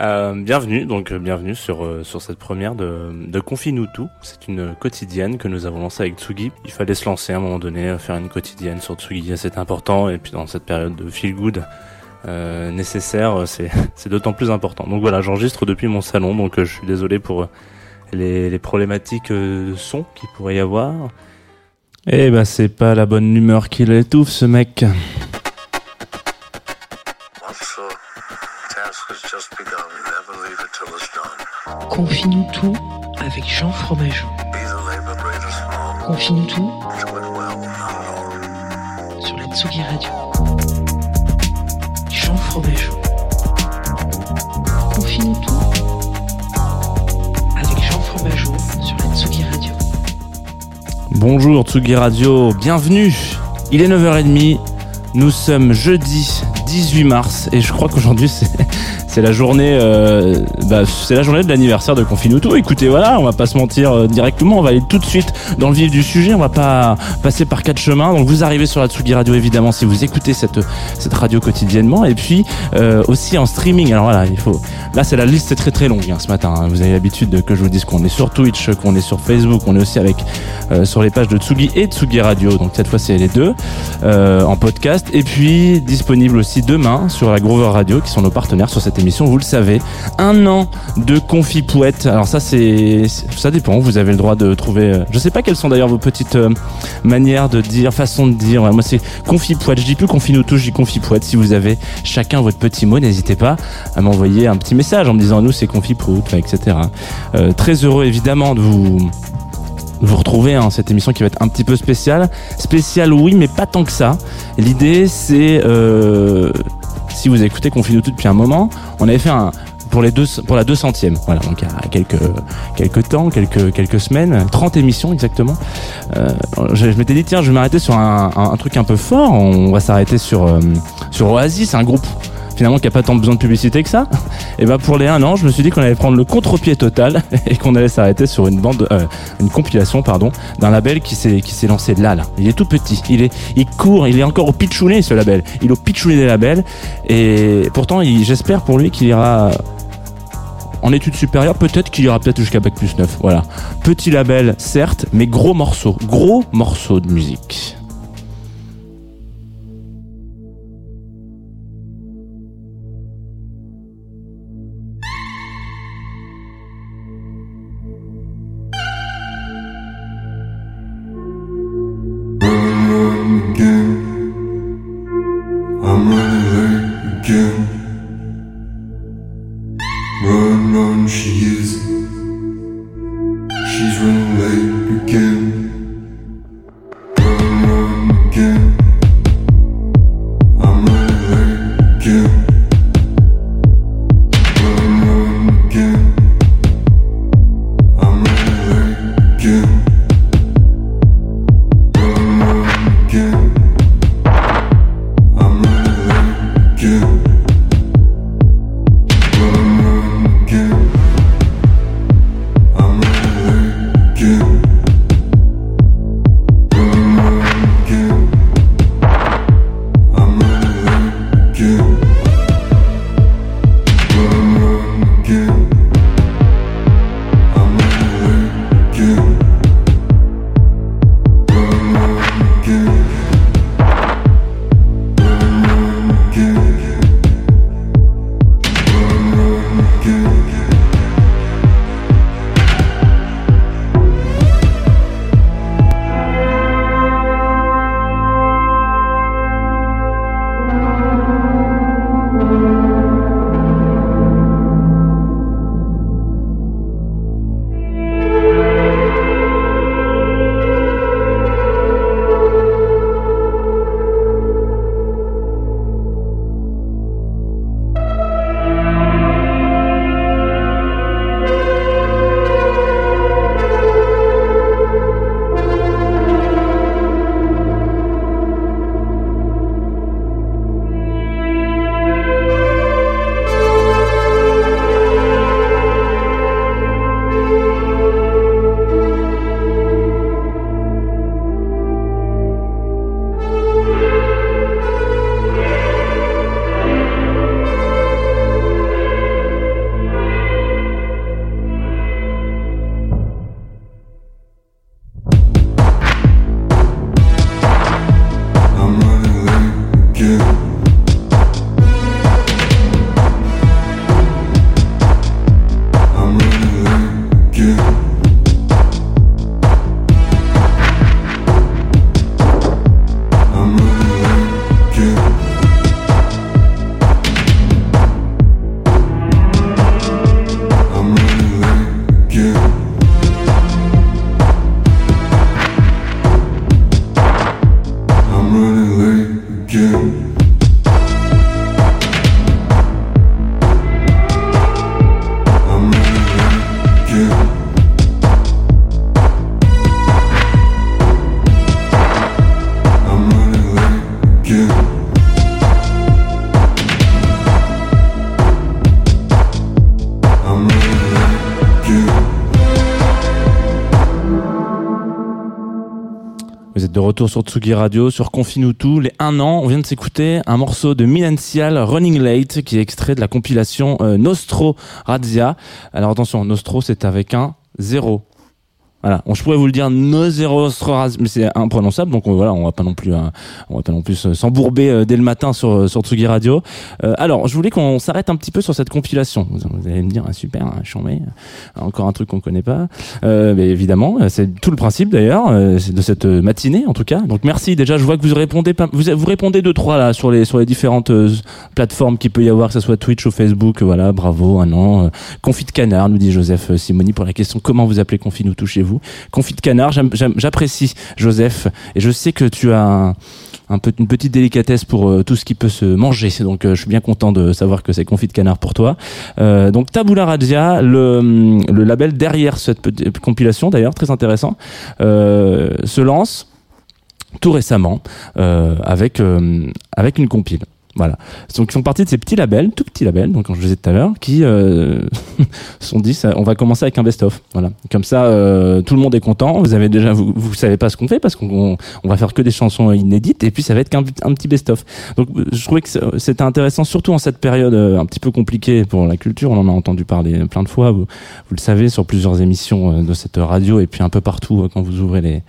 Euh, bienvenue, donc euh, bienvenue sur, euh, sur cette première de, de Confine-nous tout. C'est une quotidienne que nous avons lancée avec Tsugi. Il fallait se lancer à un moment donné, euh, faire une quotidienne sur Tsugi, c'est important. Et puis dans cette période de feel good euh, nécessaire, c'est c'est d'autant plus important. Donc voilà, j'enregistre depuis mon salon, donc euh, je suis désolé pour euh, les, les problématiques euh, de son qu'il pourrait y avoir. Eh ben c'est pas la bonne humeur qui l'étouffe ce mec. Confie-nous tout avec Jean Fromageau. Confie-nous tout sur la Tsugi Radio. Jean Fromageau. Confie-nous tout avec Jean Fromageau sur la Tsugi Radio. Bonjour Tsugi Radio, bienvenue. Il est 9h30, nous sommes jeudi 18 mars et je crois qu'aujourd'hui c'est c'est la journée euh, bah, c'est la journée de l'anniversaire de Confinuto. Écoutez, voilà, on va pas se mentir euh, directement, on va aller tout de suite dans le vif du sujet, on va pas passer par quatre chemins. Donc vous arrivez sur la Tsugi Radio évidemment si vous écoutez cette cette radio quotidiennement et puis euh, aussi en streaming. Alors voilà, il faut là c'est la liste c'est très très longue hein, ce matin. hein. Vous avez l'habitude de- que je vous dise qu'on est sur Twitch, qu'on est sur Facebook, on est aussi avec sur les pages de Tsugi et Tsugi Radio. Donc cette fois c'est les deux en podcast et puis disponible aussi demain sur la Grover Radio qui sont nos partenaires sur cette émission. Vous le savez, un an de Confi Pouette. Alors ça c'est ça dépend. Vous avez le droit de trouver. euh, Je sais pas quelles sont d'ailleurs vos petites euh, manières de dire, façons de dire. Moi c'est Confi Pouette. Je dis plus Confi nous touche, je dis Confi Pouette. Si vous avez chacun votre petit mot, n'hésitez pas à m'envoyer un petit message en me disant nous c'est Confi Pouette, etc. Euh, très heureux évidemment de vous vous retrouver hein, cette émission qui va être un petit peu spéciale. Spéciale oui, mais pas tant que ça. L'idée c'est si vous écoutez Confine depuis un moment, on avait fait un pour les deux pour la 200e voilà donc il y a quelques quelques temps quelques quelques semaines 30 émissions exactement. Euh, je, m'étais dit tiens je vais m'arrêter sur un truc un peu fort. On va s'arrêter sur euh, sur Oasis un groupe finalement qui a pas tant besoin de publicité que ça et ben pour les un an je me suis dit qu'on allait prendre le contre-pied total et qu'on allait s'arrêter sur une bande euh, une compilation pardon d'un label qui s'est qui s'est lancé là là il est tout petit il est il court il est encore au pitchounet ce label il est au pitchounet des labels et pourtant j'espère pour lui qu'il ira en études supérieures, peut-être qu'il ira peut-être jusqu'à Bac plus 9. Voilà. Petit label, certes, mais gros morceau. Gros morceau de musique. Sur Tsugi Radio, sur Confine tout. Les 1 an, on vient de s'écouter un morceau de Minancial, Running Late, qui est extrait de la compilation euh, Nostro Razzia. Alors attention, Nostro, c'est avec un zéro. Voilà, on, je pourrais vous le dire no zéro mais c'est imprononçable, donc on, voilà, on va pas non plus, euh, on va pas non plus euh, s'embourber euh, dès le matin sur sur Tsugi Radio. Euh, alors, je voulais qu'on s'arrête un petit peu sur cette compilation. Vous, allez me dire, ah, super, hein, chambé, encore un truc qu'on connaît pas. Euh, mais évidemment, c'est tout le principe d'ailleurs euh, de cette matinée en tout cas. Donc merci. Déjà, je vois que vous répondez pas, vous vous répondez deux trois là sur les sur les différentes euh, plateformes qu'il peut y avoir, que ce soit Twitch ou Facebook. Voilà, bravo, un an. Euh, Confit de canard, nous dit Joseph euh, Simoni pour la question comment vous appelez Confit nous tout chez Confit de canard, j'apprécie Joseph et je sais que tu as une petite délicatesse pour euh, tout ce qui peut se manger. Donc euh, je suis bien content de savoir que c'est confit de canard pour toi. Euh, donc Tabula Radia, le, label derrière cette compilation d'ailleurs, très intéressant, se lance tout récemment avec une compile. Voilà. Donc ils font partie de ces petits labels, tout petits labels, donc comme je disais tout à l'heure, qui euh, sont dit ça, on va commencer avec un best-of. Voilà. Comme ça, euh, tout le monde est content. Vous avez déjà, vous, vous savez pas ce qu'on fait parce qu'on on- va faire que des chansons inédites et puis ça va être qu'un un petit best-of. Donc je trouvais que c'était intéressant, surtout en cette période euh, un petit peu compliquée pour la culture. On en a entendu parler plein de fois. Vous, vous le savez sur plusieurs émissions euh, de cette radio et puis un peu partout euh, quand vous ouvrez les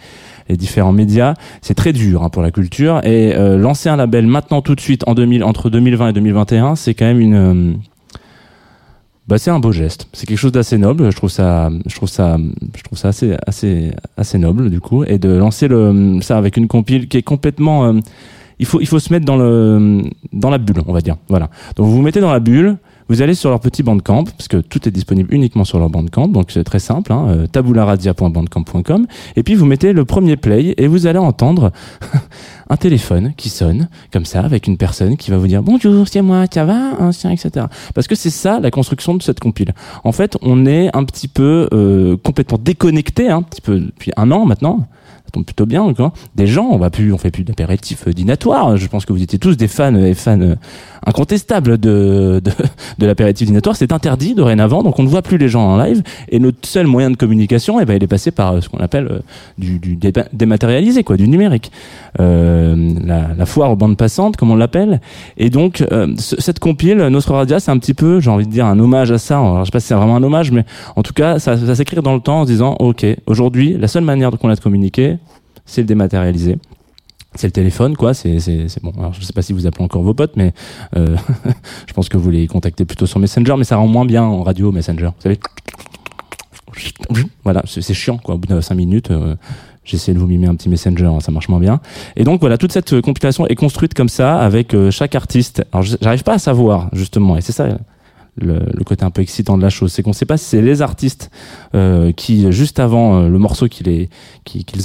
les différents médias, c'est très dur hein, pour la culture. Et euh, lancer un label maintenant tout de suite en 2000, entre 2020 et 2021, c'est quand même une euh, bah, c'est un beau geste. C'est quelque chose d'assez noble. Je trouve ça, je trouve ça, je trouve ça assez, assez, assez noble du coup. Et de lancer le, ça avec une compile qui est complètement, euh, il faut, il faut se mettre dans le, dans la bulle, on va dire. Voilà. Donc vous vous mettez dans la bulle. Vous allez sur leur petit bandcamp, parce que tout est disponible uniquement sur leur bandcamp, donc c'est très simple, hein, euh, tabularadia.bandcamp.com, et puis vous mettez le premier play, et vous allez entendre un téléphone qui sonne, comme ça, avec une personne qui va vous dire bonjour, c'est moi, ça va, ancien, etc. Parce que c'est ça la construction de cette compile. En fait, on est un petit peu euh, complètement déconnecté, hein, un petit peu depuis un an maintenant. Ça tombe plutôt bien, quoi. Des gens, on va plus, on fait plus d'apéritifs euh, dînatoires. Je pense que vous étiez tous des fans et fans incontestables de, de, de l'apéritif. C'est interdit dorénavant, donc on ne voit plus les gens en live. Et notre seul moyen de communication, eh ben, il est passé par euh, ce qu'on appelle euh, du, du dématérialisé, quoi, du numérique. Euh, la, la foire aux bandes passantes, comme on l'appelle. Et donc, euh, ce- cette compile, Nostra Radia, c'est un petit peu, j'ai envie de dire, un hommage à ça. Alors, je sais pas si c'est vraiment un hommage, mais en tout cas, ça, ça s'écrit dans le temps en se disant, OK, aujourd'hui, la seule manière qu'on a de communiquer, c'est le dématérialisé. C'est le téléphone, quoi. C'est, c'est, c'est bon. Alors, je sais pas si vous appelez encore vos potes, mais euh, je pense que vous les contactez plutôt sur Messenger, mais ça rend moins bien en radio Messenger. Vous savez Voilà, c'est, chiant, quoi. Au bout de 5 minutes, euh, j'essaie de vous mimer un petit Messenger, hein, ça marche moins bien. Et donc voilà, toute cette euh, compilation est construite comme ça, avec euh, chaque artiste. Alors, j'arrive pas à savoir justement, et c'est ça le, le côté un peu excitant de la chose, c'est qu'on sait pas si c'est les artistes euh, qui juste avant euh, le morceau qu'ils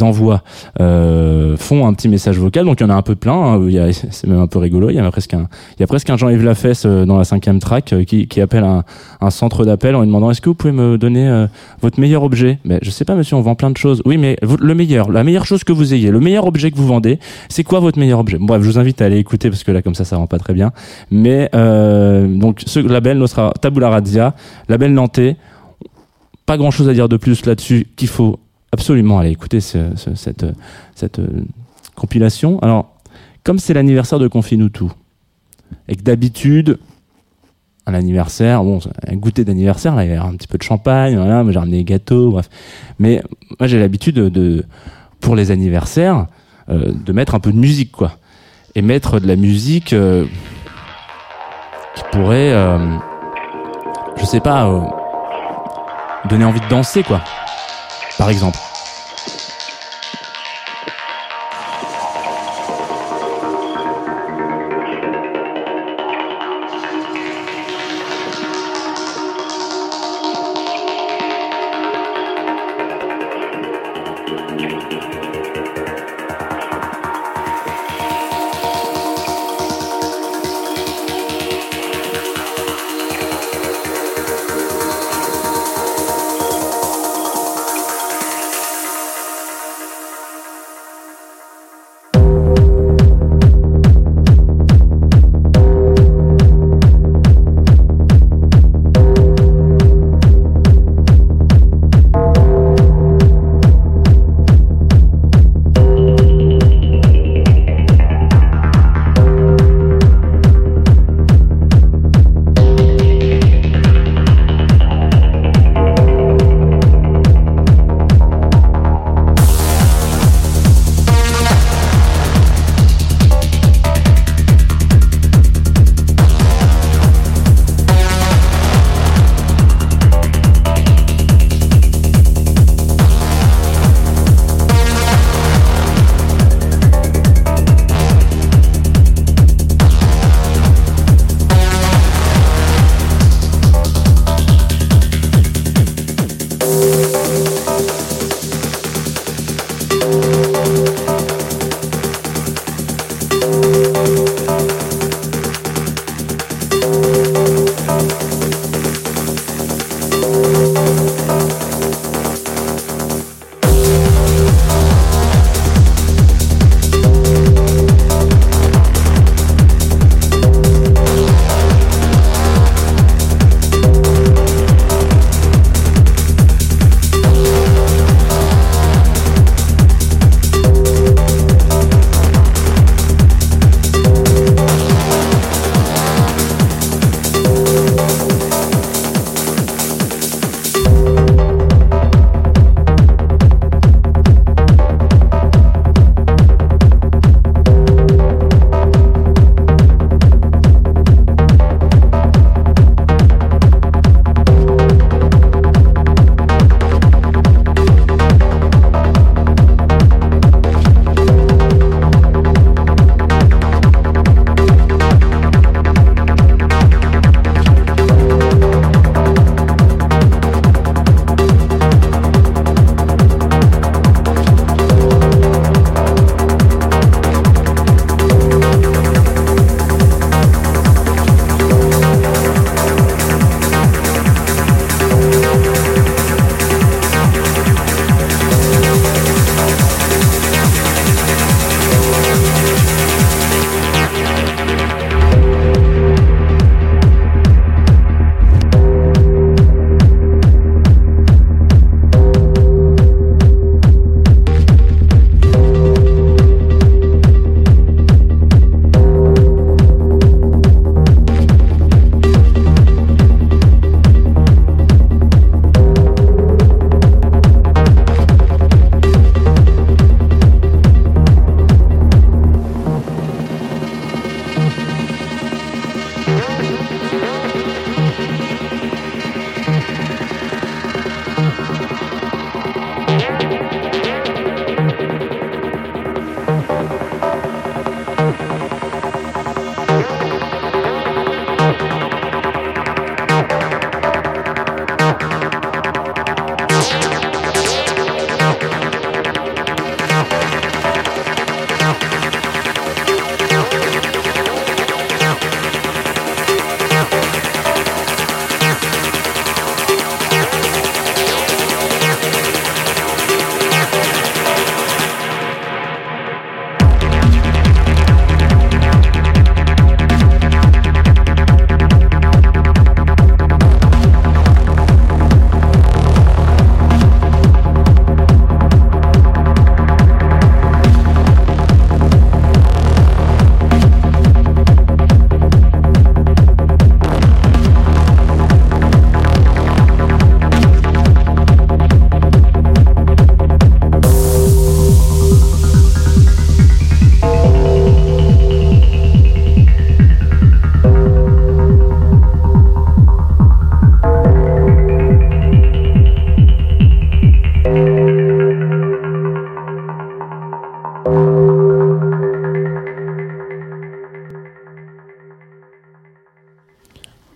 envoient euh, font un petit message vocal. Donc il y en a un peu plein. hein. C'est même un peu rigolo. Il y a presque un, il y a presque un Jean-Yves Lafesse euh, dans la cinquième track euh, qui, qui appelle un, un centre d'appel en lui demandant est-ce que vous pouvez me donner euh, votre meilleur objet? Mais je sais pas, monsieur, on vend plein de choses. Oui, mais le meilleur, la meilleure chose que vous ayez, le meilleur objet que vous vendez, c'est quoi votre meilleur objet? Bref, je vous invite à aller écouter parce que là, comme ça, ça rend pas très bien. Mais donc ce label Nostra Tabula Razzia, label nantais. Pas grand chose à dire de plus là-dessus qu'il faut absolument aller écouter ce- ce- cette, euh, compilation. Alors, comme c'est l'anniversaire de Confinutu, et que d'habitude, un anniversaire, bon, un goûter d'anniversaire, un petit peu de champagne, voilà, j'ai ramené des gâteaux, bref. Mais moi, j'ai l'habitude de, pour les anniversaires, euh, de mettre un peu de musique, quoi. Et mettre de la musique euh, qui pourrait, je sais pas, euh, donner envie de danser, quoi. Par exemple.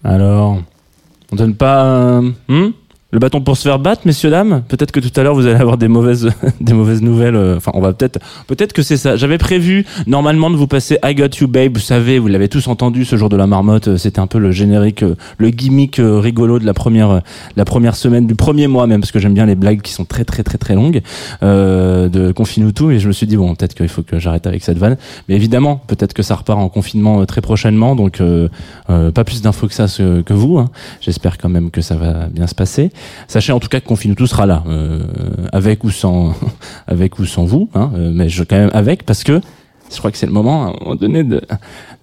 Alors, on donne pas euh, le bâton pour se faire battre, messieurs dames. Peut-être que tout à l'heure vous allez avoir des mauvaises, des mauvaises nouvelles. euh, Enfin, on va peut-être, peut-être que c'est ça. J'avais prévu normalement de vous passer I Got You Babe. Vous savez, vous l'avez tous entendu ce jour de la marmotte. euh, C'était un peu le générique, euh, le gimmick rigolo de la première, la première semaine, du premier mois même, parce que j'aime bien les blagues qui sont très très très très longues euh, de Confinutu. Et je me suis dit bon, peut-être qu'il faut que j'arrête avec cette vanne. Mais évidemment, peut-être que ça repart en confinement très prochainement. Donc euh, pas plus d'infos que ça que vous. hein. J'espère quand même que ça va bien se passer. Sachez en tout cas que Confinutu sera là, euh, avec ou sans, avec ou sans vous, hein, euh, mais je quand même avec parce que je crois que c'est le moment à un moment donné de,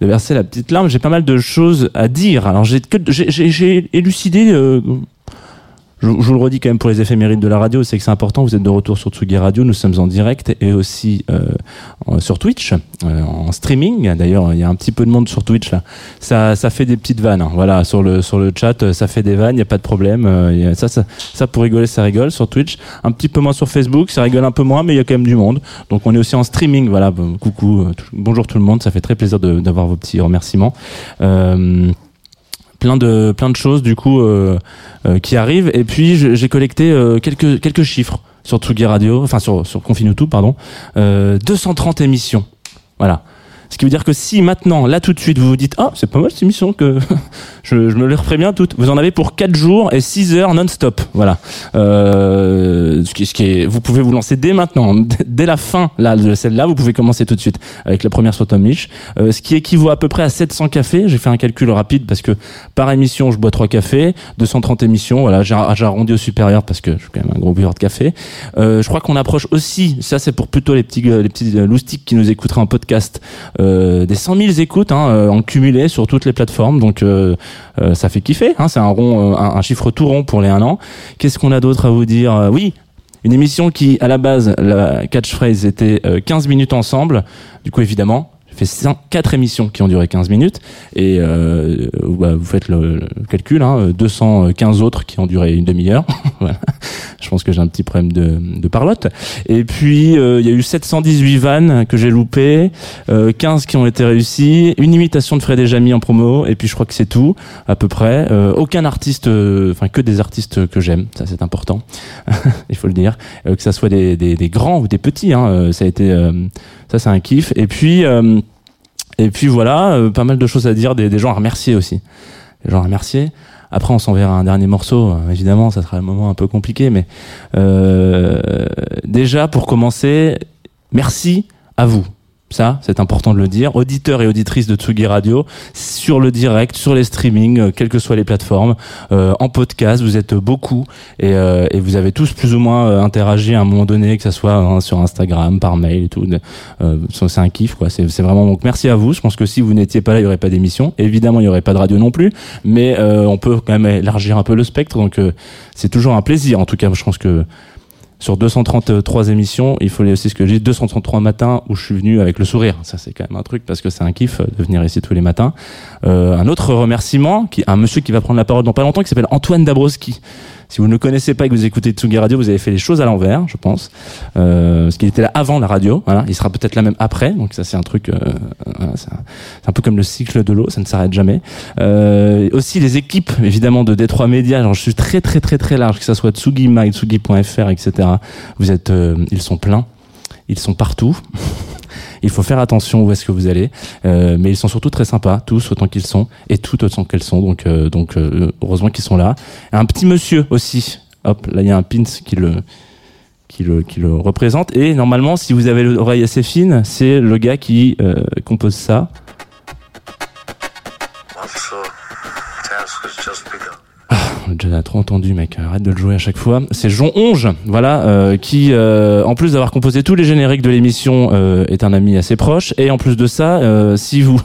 de verser la petite larme. J'ai pas mal de choses à dire. Alors j'ai j'ai élucidé. euh, je, je vous le redis quand même pour les éphémérides de la radio, c'est que c'est important. Vous êtes de retour sur Tsugi Radio. Nous sommes en direct et aussi euh, sur Twitch, euh, en streaming. D'ailleurs, il y a un petit peu de monde sur Twitch là. Ça, ça fait des petites vannes. hein. Voilà, sur le sur le chat, euh, ça fait des vannes. Il y a pas de problème. Euh, ça, ça, ça pour rigoler, ça rigole sur Twitch. Un petit peu moins sur Facebook, ça rigole un peu moins, mais il y a quand même du monde. Donc on est aussi en streaming. Voilà, coucou, euh, bonjour tout le monde. Ça fait très plaisir d'avoir vos petits remerciements. Euh, plein de plein de choses du coup euh, euh, qui arrivent. Et puis j'ai collecté euh, quelques quelques chiffres sur Tsugi Radio enfin sur sur Confinutu pardon. Euh, 230 émissions. Voilà Ce qui veut dire que si maintenant, là tout de suite, vous vous dites, ah, c'est pas mal cette émission que je, je me les referai bien toutes. Vous en avez pour 4 jours et 6 heures non-stop. Voilà. Euh, ce qui, ce qui est, vous pouvez vous lancer dès maintenant, dès la fin là, de celle-là, vous pouvez commencer tout de suite avec la première sur Tom Lich. Euh, ce qui équivaut à peu près à 700 cafés. J'ai fait un calcul rapide parce que par émission, je bois 3 cafés, 230 émissions. Voilà, j'ai arrondi au supérieur parce que je suis quand même un gros buveur de café. Euh, je crois qu'on approche aussi, ça c'est pour plutôt les petits, les petits loustiques qui nous écouteraient en podcast, euh, des 100 000 écoutes hein, euh, en cumulé sur toutes les plateformes. Donc euh, euh, ça fait kiffer. Hein, c'est un rond, euh, un, chiffre tout rond pour les un an. Qu'est-ce qu'on a d'autre à vous dire Oui. Une émission qui, à la base, la catchphrase était euh, 15 minutes ensemble. Du coup, évidemment, j'ai fait 4 émissions qui ont duré 15 minutes. Et euh, bah, vous faites le, le calcul, hein, 215 autres qui ont duré une demi-heure. voilà. Je pense que j'ai un petit problème de, de parlotte. Et puis, euh, il y a eu 718 vannes que j'ai loupées, euh, 15 qui ont été réussies, une imitation de Fred et Jamy en promo, et puis je crois que c'est tout, à peu près. Euh, aucun artiste, euh, enfin que des artistes que j'aime, ça c'est important, il faut le dire. Euh, que ça soit des, des, des grands ou des petits, hein, euh, ça a été, euh, ça c'est un kiff. Et puis, euh, et puis voilà, euh, pas mal de choses à dire, des, des gens à remercier aussi. Des gens à remercier. Après, on s'enverra un dernier morceau. Euh, Évidemment, ça sera un moment un peu compliqué, mais déjà pour commencer, merci à vous. Ça, c'est important de le dire. Auditeurs et auditrices de Tsugi Radio, sur le direct, sur les streamings, euh, quelles que soient les plateformes, euh, en podcast, vous êtes beaucoup et, euh, et vous avez tous plus ou moins euh, interagi à un moment donné, que ça soit hein, sur Instagram, par mail et tout. Euh, c'est un kiff, quoi. C'est vraiment donc merci à vous. Je pense que si vous n'étiez pas là, il y aurait pas d'émission. Évidemment, il y aurait pas de radio non plus, mais on peut quand même élargir un peu le spectre. Donc c'est toujours un plaisir. En tout cas, je pense que sur 233 émissions, il faut aussi ce que j'ai dit, 233 matins où je suis venu avec le sourire. Ça, c'est quand même un truc parce que c'est un kiff euh, de venir ici tous les matins. Euh, un autre remerciement, qui, un monsieur qui va prendre la parole dans pas longtemps, qui s'appelle Antoine Dabrowski. Si vous ne connaissez pas et que vous écoutez Tsugi Radio, vous avez fait les choses à l'envers, je pense. Euh, parce qu'il était là avant la radio. Il sera peut-être là même après. Donc ça, c'est un truc, euh, voilà, c'est un, peu comme le cycle de l'eau, ça ne s'arrête jamais. Euh, aussi les équipes, évidemment, de Détroit Média. Alors, je suis très, très, très, très large, que ça soit Tsugi Mag, Tsugi.fr, etc. Vous êtes, euh, ils sont pleins. Ils sont partout. Il faut faire attention où est-ce que vous allez, Euh, mais ils sont surtout très sympas, tous autant qu'ils sont, et toutes autant qu'elles sont. Donc, euh, donc euh, heureusement qu'ils sont là. Un petit monsieur aussi. Hop, là il y a un pins qui le qui le qui le représente. Et normalement, si vous avez l'oreille assez fine, c'est le gars qui compose ça. On a déjà trop entendu, mec. Arrête de le jouer à chaque fois. C'est Jean Onge, voilà, euh, qui, euh, en plus d'avoir composé tous les génériques de l'émission, euh, est un ami assez proche. Et en plus de ça, euh, si vous,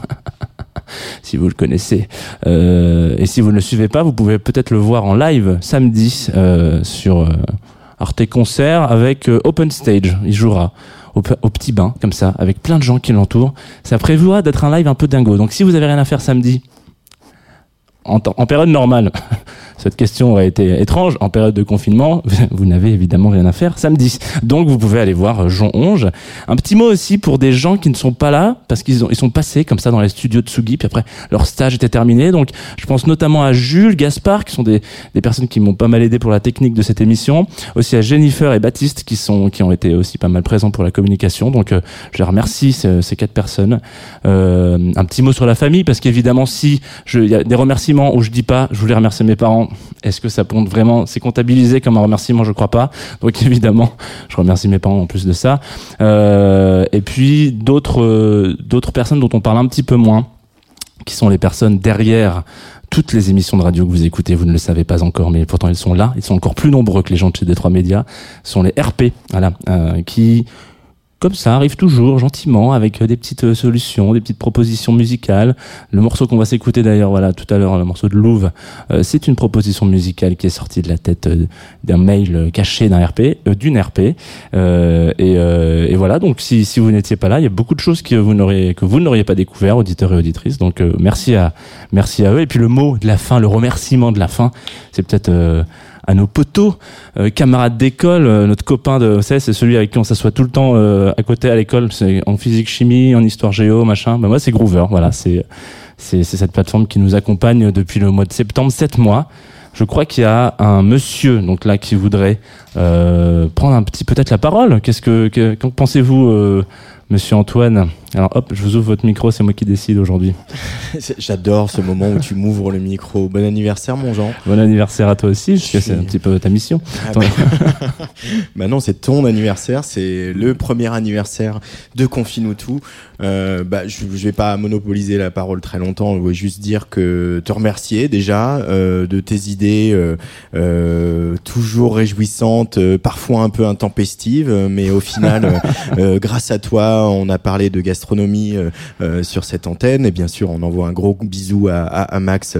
si vous le connaissez, euh, et si vous ne le suivez pas, vous pouvez peut-être le voir en live samedi euh, sur Arte Concert avec Open Stage. Il jouera. Au, pe- au petit bain, comme ça, avec plein de gens qui l'entourent. Ça prévoit d'être un live un peu dingo. Donc si vous avez rien à faire samedi, en période normale, cette question aurait été étrange. En période de confinement, vous n'avez évidemment rien à faire samedi. Donc vous pouvez aller voir Jean Onge. Un petit mot aussi pour des gens qui ne sont pas là, parce qu'ils ils sont passés comme ça dans les studios de Tsugi, puis après leur stage était terminé. Donc je pense notamment à Jules, Gaspard, qui sont des, des personnes qui m'ont pas mal aidé pour la technique de cette émission. Aussi à Jennifer et Baptiste, qui, sont, qui ont été aussi pas mal présents pour la communication. Donc euh, je les remercie, ces, quatre personnes. Euh, un petit mot sur la famille, parce qu'évidemment, si il y a des remerciements où je dis pas, je voulais remercier mes parents, est-ce que ça compte vraiment C'est comptabilisé comme un remerciement, je crois pas. Donc évidemment, je remercie mes parents en plus de ça. Euh, et puis d'autres euh, d'autres personnes dont on parle un petit peu moins, qui sont les personnes derrière toutes les émissions de radio que vous écoutez, vous ne le savez pas encore, mais pourtant ils sont là, ils sont encore plus nombreux que les gens de chez Détroit Média, Ce sont les RP, voilà, euh, qui comme ça, arrive toujours gentiment avec euh, des petites euh, solutions, des petites propositions musicales. Le morceau qu'on va s'écouter d'ailleurs, voilà, tout à l'heure, le morceau de Louvre, euh, c'est une proposition musicale qui est sortie de la tête euh, d'un mail caché d'un RP, euh, d'une RP. Et, et voilà, donc si, si vous n'étiez pas là, il y a beaucoup de choses que vous n'auriez que vous n'auriez pas découvert, auditeurs et auditrices. Donc merci à merci à eux. Et puis le mot de la fin, le remerciement de la fin, c'est peut-être à nos potos, euh, camarades d'école, euh, notre copain de, vous savez, c'est celui avec qui on s'assoit tout le temps euh, à côté à l'école, c'est en physique chimie, en histoire géo, machin. Ben moi c'est Groover, voilà, c'est c'est cette plateforme qui nous accompagne depuis le mois de septembre, sept mois. Je crois qu'il y a un monsieur donc là qui voudrait euh, prendre un petit peut-être la parole. Qu'est-ce que, que qu'en pensez-vous euh, Monsieur Antoine. Alors hop, je vous ouvre votre micro, c'est moi qui décide aujourd'hui. J'adore ce moment où tu m'ouvres le micro. Bon anniversaire, mon Jean. Bon anniversaire à toi aussi, parce que c'est un petit peu ta mission. Ah bah... bah non, c'est ton anniversaire, c'est le premier anniversaire de Confine tout. Euh, bah, je, je vais pas monopoliser la parole très longtemps. Je veux juste dire que te remercier déjà euh, de tes idées euh, toujours réjouissantes, parfois un peu intempestives, mais au final, grâce à toi, on a parlé de gastronomie sur cette antenne. Et bien sûr, on envoie un gros bisou à, à, à, Max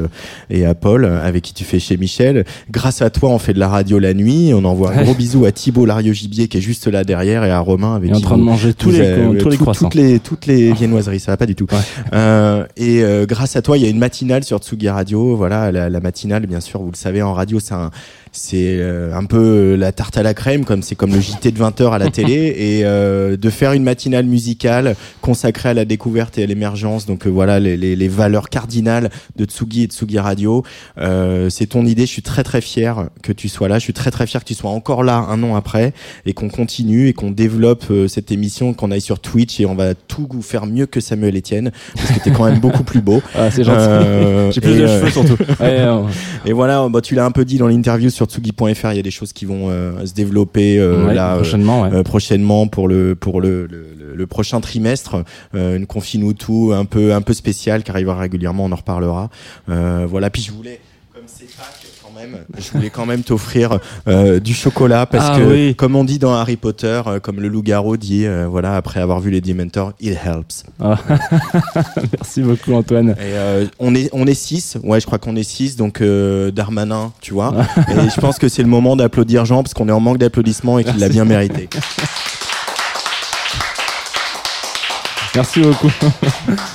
et à Paul, avec qui tu fais chez Michel. Grâce à toi, on fait de la radio la nuit. On envoie un gros bisou à Thibault Lario Gibier qui est juste là derrière et à Romain avec qui en train de manger tous les, tous les croissants. Toutes les, toutes les viennoiseries, ça va pas du tout. Ouais. Euh, et euh, grâce à toi, il y a une matinale sur Tsugi Radio. Voilà, la, la, matinale, bien sûr, vous le savez, en radio, c'est un, c'est euh, un peu la tarte à la crème, comme c'est comme le JT de 20h à la télé, et euh, de faire une matinale musicale consacrée à la découverte et à l'émergence. Donc euh, voilà les, les, les, valeurs cardinales de Tsugi et Tsugi Radio. Euh, c'est ton idée. Je suis très très fier que tu sois là. Je suis très très fier que tu sois encore là un an après et qu'on continue et qu'on développe cette émission, qu'on aille sur Twitch et on va tout faire mieux que Samuel Etienne parce que t'es quand même beaucoup plus beau. Ah, c'est gentil. J'ai plus de cheveux surtout. Et voilà, bah, tu l'as un peu dit dans l'interview sur tsugi.fr, il y a des choses qui vont euh, se développer euh, ouais, là prochainement, ouais. euh, prochainement pour le pour le, le, le prochain trimestre, une confine tout un peu un peu spéciale qui arrivera régulièrement, on en reparlera. voilà, puis je voulais comme c'est Pâques quand même, je voulais quand même t'offrir euh, du chocolat parce ah, que, oui. comme on dit dans Harry Potter, euh, comme le loup-garou dit, euh, voilà, après avoir vu les Dementors, it helps. Ah. Merci beaucoup Antoine. Et on est on est six, ouais, je crois qu'on est six, donc Darmanin, tu vois. et je pense que c'est le moment d'applaudir Jean parce qu'on est en manque d'applaudissements et qu'il l'a bien mérité. Merci beaucoup.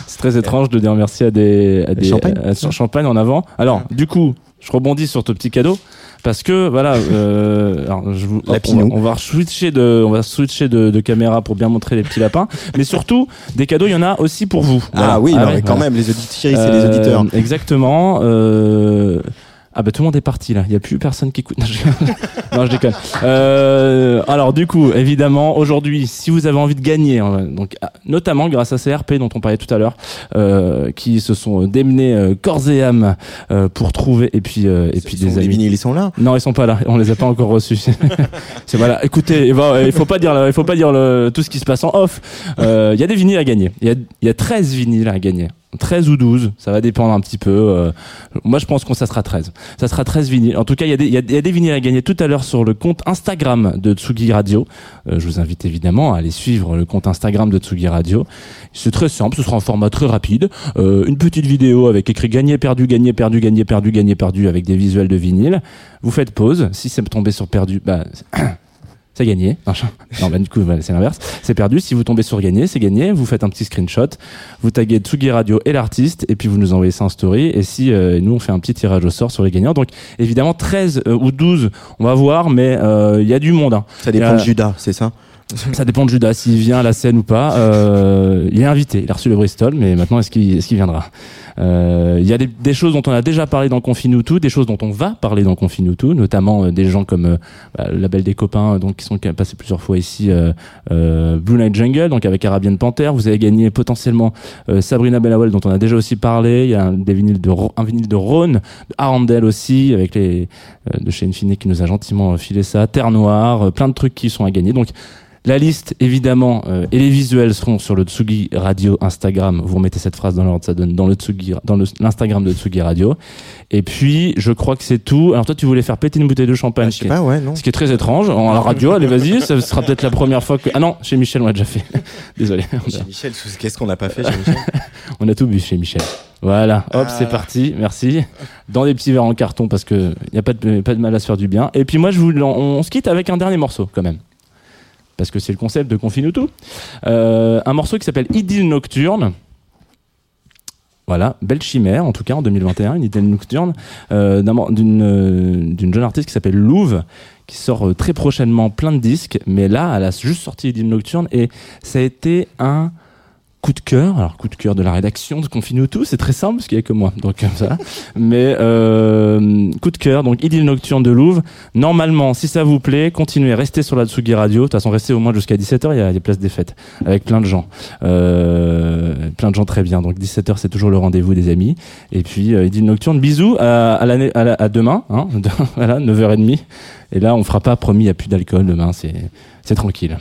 C'est très étrange de dire merci à des, à des champagne, à champagne en avant. Alors, du coup, je rebondis sur ton petit cadeau parce que voilà, euh, alors je vous, on, va, on va switcher de, on va switcher de, de, caméra pour bien montrer les petits lapins, mais surtout des cadeaux, il y en a aussi pour vous. Voilà. Ah oui, ah non, ouais, quand voilà. même les auditeurs, c'est les auditeurs. Exactement. Euh, ah bah tout le monde est parti là, il y a plus personne qui écoute. Non, je, non, je déconne. Euh, alors du coup, évidemment, aujourd'hui, si vous avez envie de gagner, donc notamment grâce à ces RP dont on parlait tout à l'heure, euh, qui se sont démenés euh, corps et âme euh, pour trouver et puis euh, et puis des amis. Les vinyles, ils sont là Non, ils sont pas là. On les a pas encore reçus. C'est voilà. Écoutez, il faut pas dire, il faut pas dire le, tout ce qui se passe en off. Euh, Il y a des vinyles à gagner. Il y a y a 13 vinyles à gagner. 13 ou 12, ça va dépendre un petit peu. Euh, moi, je pense qu'on ça sera 13. Ça sera 13 vinyles. En tout cas, il y, a des, y a, des vinyles à gagner tout à l'heure sur le compte Instagram de Tsugi Radio. Euh, je vous invite évidemment à aller suivre le compte Instagram de Tsugi Radio. C'est très simple, ce sera un format très rapide. Euh, une petite vidéo avec écrit gagné, perdu, gagné, perdu, gagné, perdu, gagné, perdu avec des visuels de vinyle. Vous faites pause. Si c'est tombé sur perdu, bah c'est gagné. Non, bah, du coup, c'est l'inverse. C'est perdu. Si vous tombez sur gagné, c'est gagné. Vous faites un petit screenshot. Vous taguez Tsugi Radio et l'artiste. Et puis, vous nous envoyez ça en story. Et si, euh, nous, on fait un petit tirage au sort sur les gagnants. Donc, évidemment, 13 euh, ou 12, on va voir. Mais, il euh, y a du monde. Hein. Ça dépend a... de Judas, c'est ça? Ça dépend de Judas, s'il vient à la scène ou pas. Euh, il est invité, il a reçu le Bristol, mais maintenant est-ce qu'il est qu viendra? Euh, Il y a des, des, choses dont on a déjà parlé dans Confinutu, des choses dont on va parler dans Confinutu, notamment euh, des gens comme euh, bah, le label des copains, donc qui sont passés plusieurs fois ici, euh, Blue Night Jungle, donc avec Arabian Panther. Vous avez gagné potentiellement Sabrina Bellawell, dont on a déjà aussi parlé. Il y a un, des vinyles de, un vinyle de Rhône, de Arandel aussi, avec les de chez Infinite qui nous a gentiment filé ça, Terre Noire, plein de trucs qui sont à gagner. Donc la liste, évidemment, euh, et les visuels seront sur le Tsugi Radio Instagram. Vous remettez cette phrase dans l'ordre, ça donne dans le Tsugi, dans l'Instagram de Tsugi Radio. Et puis, je crois que c'est tout. Alors toi, tu voulais faire péter une bouteille de champagne. Ah, je sais pas, ouais, non. Ce qui est très étrange. En la radio, allez, vas-y. Ça sera peut-être la première fois que. Ah non, chez Michel, on l'a déjà fait. Désolé. Chez Michel, qu'est-ce qu'on n'a pas fait chez Michel? On a tout bu chez Michel. Voilà, hop, ah. c'est parti, merci. Dans des petits verres en carton parce que y a pas de, pas de mal à se faire du bien. Et puis moi, je vous, on, on se quitte avec un dernier morceau quand même parce que c'est le concept de Confinuto. Euh, un morceau qui s'appelle Idylle Nocturne. Voilà, belle chimère, en tout cas en 2021, une idylle nocturne euh, d'une d'une jeune artiste qui s'appelle Louve, qui sort euh, très prochainement plein de disques, mais là, elle a juste sorti idylle nocturne et ça a été un coup de cœur. Alors coup de cœur de la rédaction de Confine tout, c'est très simple parce qu'il y a que moi, donc ça. Mais euh, coup de cœur, donc Idylle nocturne de Louvre. Normalement, si ça vous plaît, continuez, restez sur la Tsugi Radio. De toute façon, restez au moins jusqu'à 17h. Il y a des places des fêtes avec plein de gens, euh, plein de gens très bien. Donc 17h, c'est toujours le rendez-vous des amis. Et puis euh, Idylle nocturne, bisous à, à, à, la- demain, hein, voilà, 9h30. Et là, on fera pas promis, il n'y a plus d'alcool demain, c'est c'est tranquille.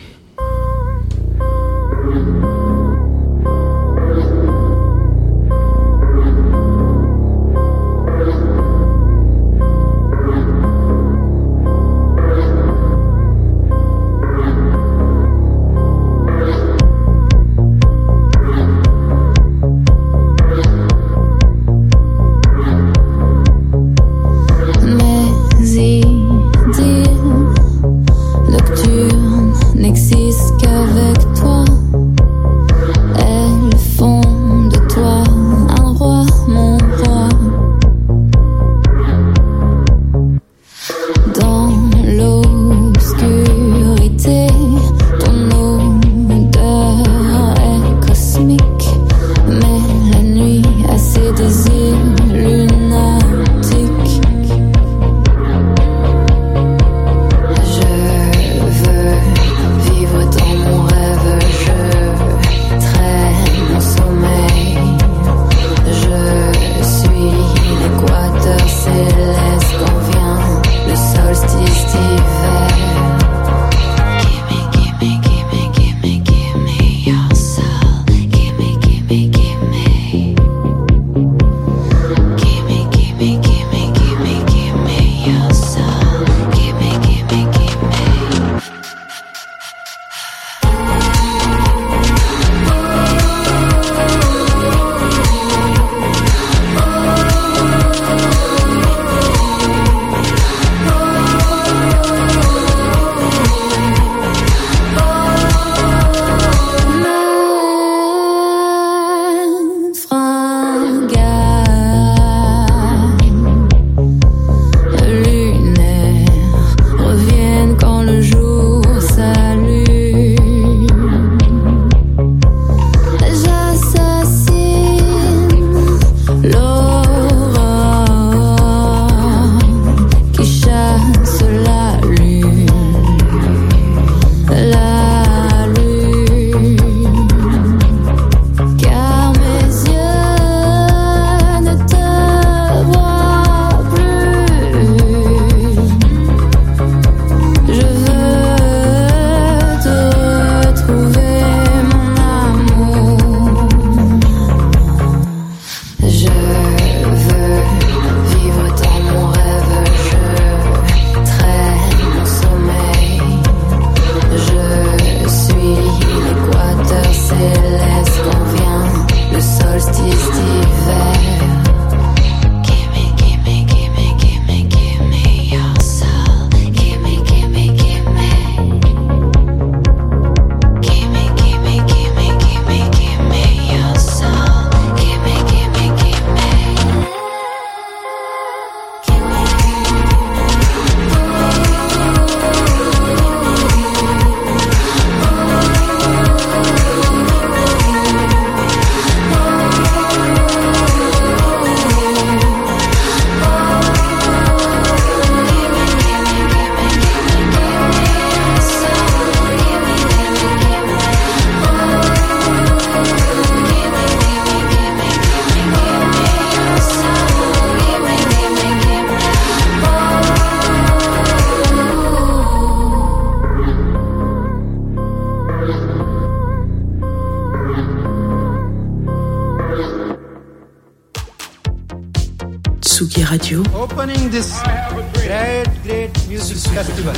Music festival.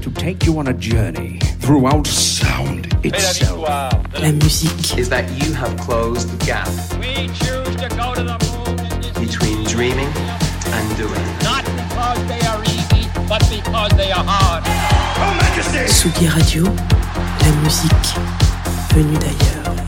To take you on a journey throughout sound itself. la musique, Is that you have closed the gap We choose to go to the moon between dreaming and doing. not because they are easy, but because they are hard. Tsugi Radio, la musique venue d'ailleurs.